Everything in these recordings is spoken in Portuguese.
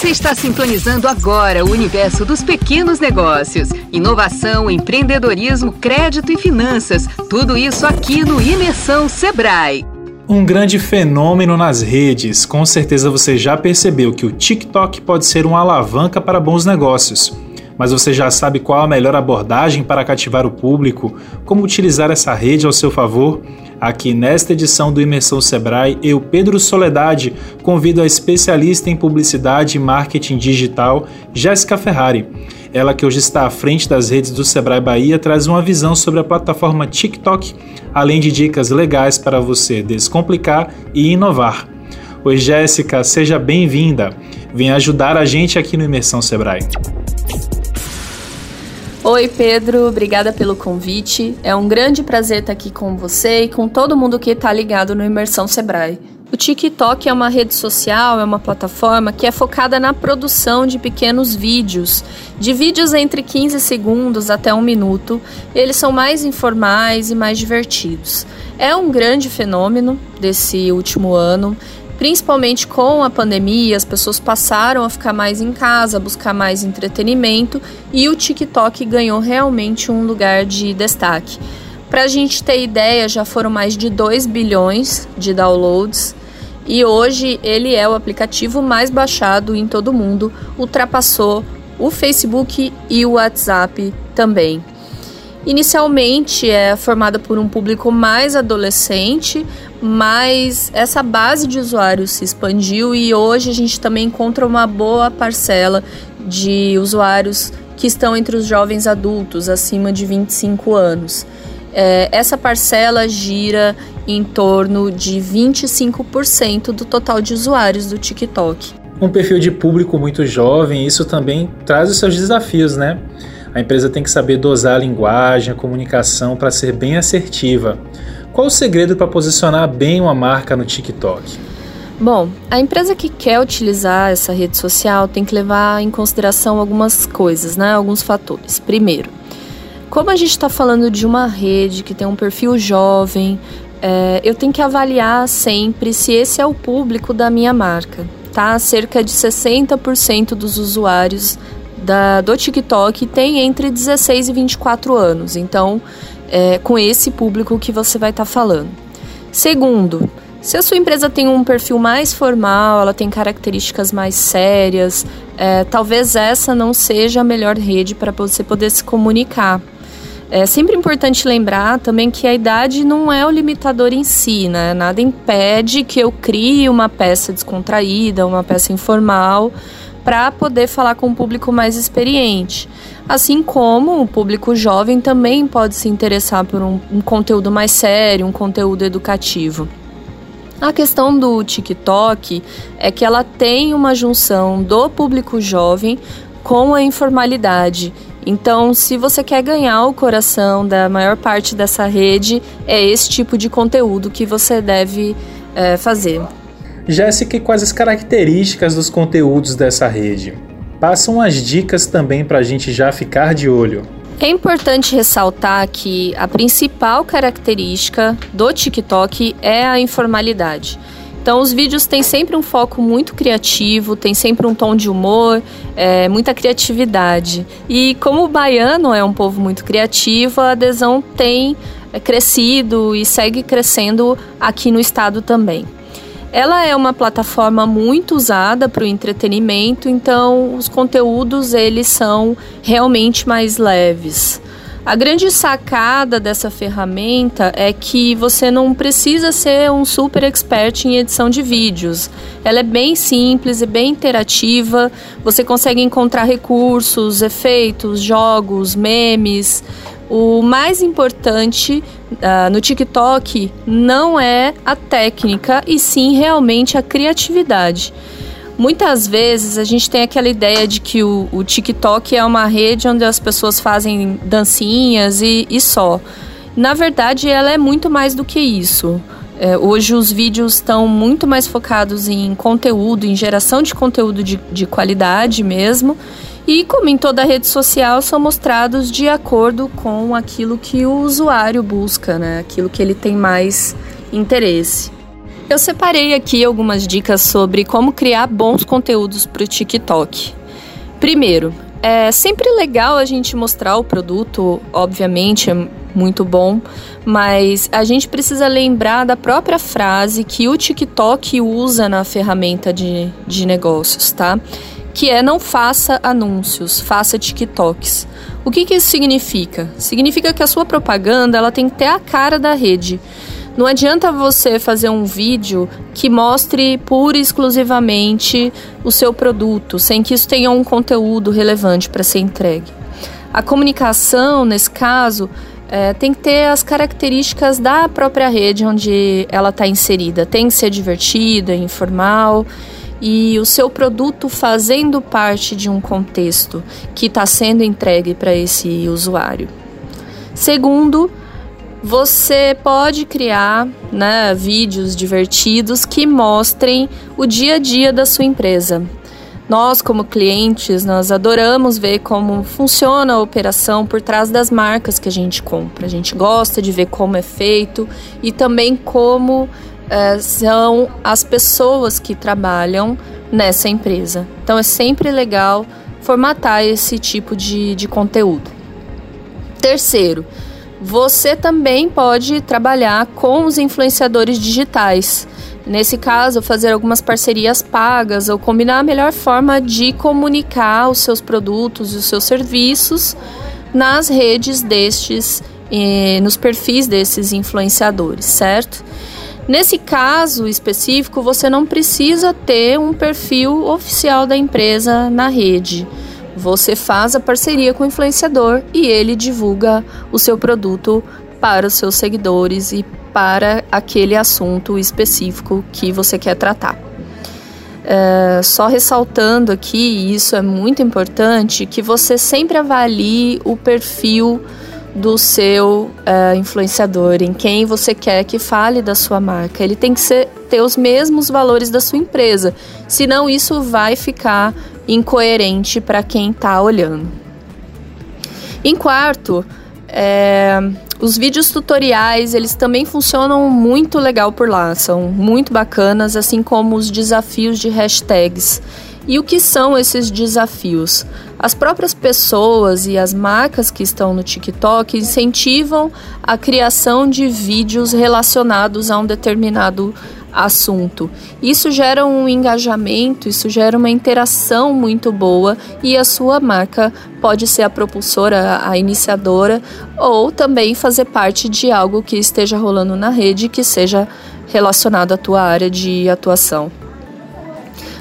Você está sintonizando agora o universo dos pequenos negócios. Inovação, empreendedorismo, crédito e finanças. Tudo isso aqui no Imersão Sebrae. Um grande fenômeno nas redes. Com certeza você já percebeu que o TikTok pode ser uma alavanca para bons negócios. Mas você já sabe qual a melhor abordagem para cativar o público? Como utilizar essa rede ao seu favor? Aqui nesta edição do Imersão Sebrae, eu, Pedro Soledade, convido a especialista em publicidade e marketing digital, Jéssica Ferrari. Ela que hoje está à frente das redes do Sebrae Bahia traz uma visão sobre a plataforma TikTok, além de dicas legais para você descomplicar e inovar. Oi Jéssica, seja bem-vinda. Vem ajudar a gente aqui no Imersão Sebrae. Oi, Pedro, obrigada pelo convite. É um grande prazer estar aqui com você e com todo mundo que está ligado no Imersão Sebrae. O TikTok é uma rede social, é uma plataforma que é focada na produção de pequenos vídeos, de vídeos entre 15 segundos até um minuto. Eles são mais informais e mais divertidos. É um grande fenômeno desse último ano Principalmente com a pandemia, as pessoas passaram a ficar mais em casa, buscar mais entretenimento e o TikTok ganhou realmente um lugar de destaque. Para a gente ter ideia, já foram mais de 2 bilhões de downloads e hoje ele é o aplicativo mais baixado em todo o mundo, ultrapassou o Facebook e o WhatsApp também. Inicialmente é formada por um público mais adolescente, mas essa base de usuários se expandiu e hoje a gente também encontra uma boa parcela de usuários que estão entre os jovens adultos, acima de 25 anos. É, essa parcela gira em torno de 25% do total de usuários do TikTok. Um perfil de público muito jovem, isso também traz os seus desafios, né? A empresa tem que saber dosar a linguagem, a comunicação para ser bem assertiva. Qual o segredo para posicionar bem uma marca no TikTok? Bom, a empresa que quer utilizar essa rede social tem que levar em consideração algumas coisas, né? Alguns fatores. Primeiro, como a gente está falando de uma rede que tem um perfil jovem, é, eu tenho que avaliar sempre se esse é o público da minha marca. Tá? Cerca de 60% dos usuários da, do TikTok tem entre 16 e 24 anos. Então, é com esse público que você vai estar tá falando. Segundo, se a sua empresa tem um perfil mais formal, ela tem características mais sérias, é, talvez essa não seja a melhor rede para você poder se comunicar. É sempre importante lembrar também que a idade não é o limitador em si, né? Nada impede que eu crie uma peça descontraída, uma peça informal, para poder falar com um público mais experiente. Assim como o público jovem também pode se interessar por um, um conteúdo mais sério, um conteúdo educativo. A questão do TikTok é que ela tem uma junção do público jovem com a informalidade. Então, se você quer ganhar o coração da maior parte dessa rede, é esse tipo de conteúdo que você deve é, fazer. Jéssica, quais as características dos conteúdos dessa rede? Passa umas dicas também para a gente já ficar de olho. É importante ressaltar que a principal característica do TikTok é a informalidade. Então, os vídeos têm sempre um foco muito criativo, tem sempre um tom de humor, é, muita criatividade. E como o baiano é um povo muito criativo, a adesão tem é, crescido e segue crescendo aqui no estado também. Ela é uma plataforma muito usada para o entretenimento, então os conteúdos eles são realmente mais leves. A grande sacada dessa ferramenta é que você não precisa ser um super expert em edição de vídeos. Ela é bem simples e bem interativa. Você consegue encontrar recursos, efeitos, jogos, memes. O mais importante uh, no TikTok não é a técnica e sim realmente a criatividade. Muitas vezes a gente tem aquela ideia de que o, o TikTok é uma rede onde as pessoas fazem dancinhas e, e só. Na verdade, ela é muito mais do que isso. É, hoje os vídeos estão muito mais focados em conteúdo, em geração de conteúdo de, de qualidade mesmo. E, como em toda rede social, são mostrados de acordo com aquilo que o usuário busca, né? aquilo que ele tem mais interesse. Eu separei aqui algumas dicas sobre como criar bons conteúdos para o TikTok. Primeiro, é sempre legal a gente mostrar o produto, obviamente, é muito bom, mas a gente precisa lembrar da própria frase que o TikTok usa na ferramenta de, de negócios, tá? Que é não faça anúncios, faça TikToks. O que, que isso significa? Significa que a sua propaganda ela tem que ter a cara da rede. Não adianta você fazer um vídeo que mostre pura e exclusivamente o seu produto, sem que isso tenha um conteúdo relevante para ser entregue. A comunicação, nesse caso, é, tem que ter as características da própria rede onde ela está inserida. Tem que ser divertida, informal e o seu produto fazendo parte de um contexto que está sendo entregue para esse usuário. Segundo, você pode criar né, vídeos divertidos que mostrem o dia a dia da sua empresa. Nós, como clientes, nós adoramos ver como funciona a operação por trás das marcas que a gente compra. A gente gosta de ver como é feito e também como é, são as pessoas que trabalham nessa empresa. Então é sempre legal formatar esse tipo de, de conteúdo. Terceiro, você também pode trabalhar com os influenciadores digitais. Nesse caso, fazer algumas parcerias pagas ou combinar a melhor forma de comunicar os seus produtos e os seus serviços nas redes destes, eh, nos perfis desses influenciadores, certo? Nesse caso específico, você não precisa ter um perfil oficial da empresa na rede. Você faz a parceria com o influenciador e ele divulga o seu produto para os seus seguidores e para aquele assunto específico que você quer tratar. É, só ressaltando aqui, isso é muito importante, que você sempre avalie o perfil do seu uh, influenciador, em quem você quer que fale da sua marca. Ele tem que ser, ter os mesmos valores da sua empresa, senão isso vai ficar incoerente para quem está olhando. Em quarto, é, os vídeos tutoriais eles também funcionam muito legal por lá, são muito bacanas, assim como os desafios de hashtags. E o que são esses desafios? As próprias pessoas e as marcas que estão no TikTok incentivam a criação de vídeos relacionados a um determinado assunto. Isso gera um engajamento, isso gera uma interação muito boa e a sua marca pode ser a propulsora, a iniciadora ou também fazer parte de algo que esteja rolando na rede que seja relacionado à tua área de atuação.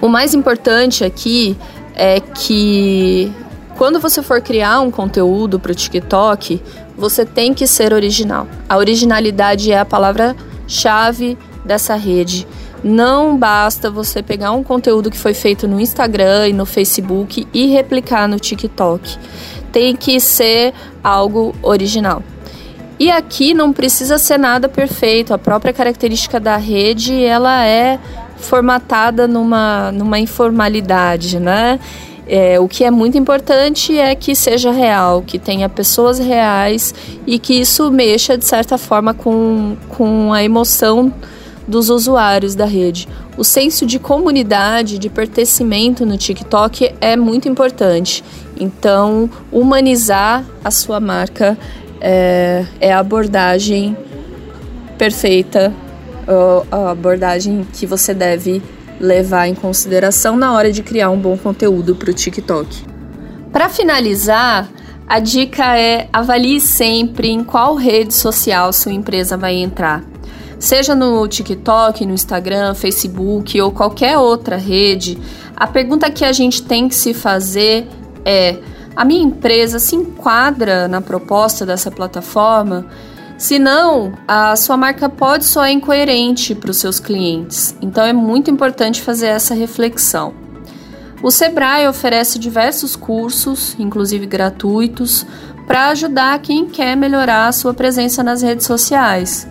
O mais importante aqui é que quando você for criar um conteúdo para o TikTok, você tem que ser original. A originalidade é a palavra-chave dessa rede. Não basta você pegar um conteúdo que foi feito no Instagram e no Facebook e replicar no TikTok. Tem que ser algo original. E aqui não precisa ser nada perfeito. A própria característica da rede, ela é formatada numa, numa informalidade, né? É, o que é muito importante é que seja real, que tenha pessoas reais e que isso mexa de certa forma com, com a emoção dos usuários da rede. O senso de comunidade, de pertencimento no TikTok é muito importante. Então, humanizar a sua marca é, é a abordagem perfeita a abordagem que você deve levar em consideração na hora de criar um bom conteúdo para o TikTok. Para finalizar, a dica é avalie sempre em qual rede social sua empresa vai entrar. Seja no TikTok, no Instagram, Facebook ou qualquer outra rede, a pergunta que a gente tem que se fazer é: a minha empresa se enquadra na proposta dessa plataforma? Senão, a sua marca pode soar incoerente para os seus clientes. Então é muito importante fazer essa reflexão. O Sebrae oferece diversos cursos, inclusive gratuitos, para ajudar quem quer melhorar a sua presença nas redes sociais.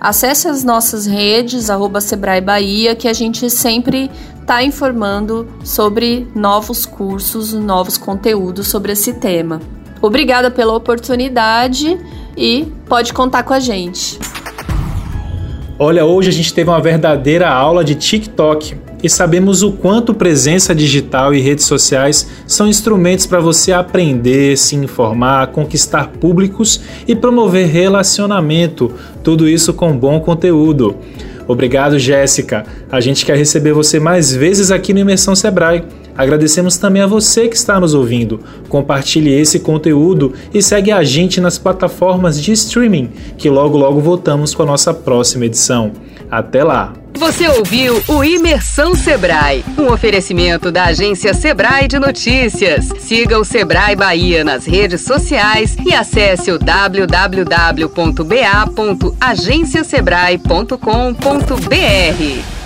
Acesse as nossas redes, arroba Sebrae Bahia, que a gente sempre está informando sobre novos cursos, novos conteúdos sobre esse tema. Obrigada pela oportunidade e pode contar com a gente. Olha, hoje a gente teve uma verdadeira aula de TikTok e sabemos o quanto presença digital e redes sociais são instrumentos para você aprender, se informar, conquistar públicos e promover relacionamento, tudo isso com bom conteúdo. Obrigado, Jéssica. A gente quer receber você mais vezes aqui no Imersão Sebrae. Agradecemos também a você que está nos ouvindo. Compartilhe esse conteúdo e segue a gente nas plataformas de streaming, que logo logo voltamos com a nossa próxima edição. Até lá! Você ouviu o Imersão Sebrae, um oferecimento da agência Sebrae de Notícias. Siga o Sebrae Bahia nas redes sociais e acesse o www.ba.agenciasebrae.com.br.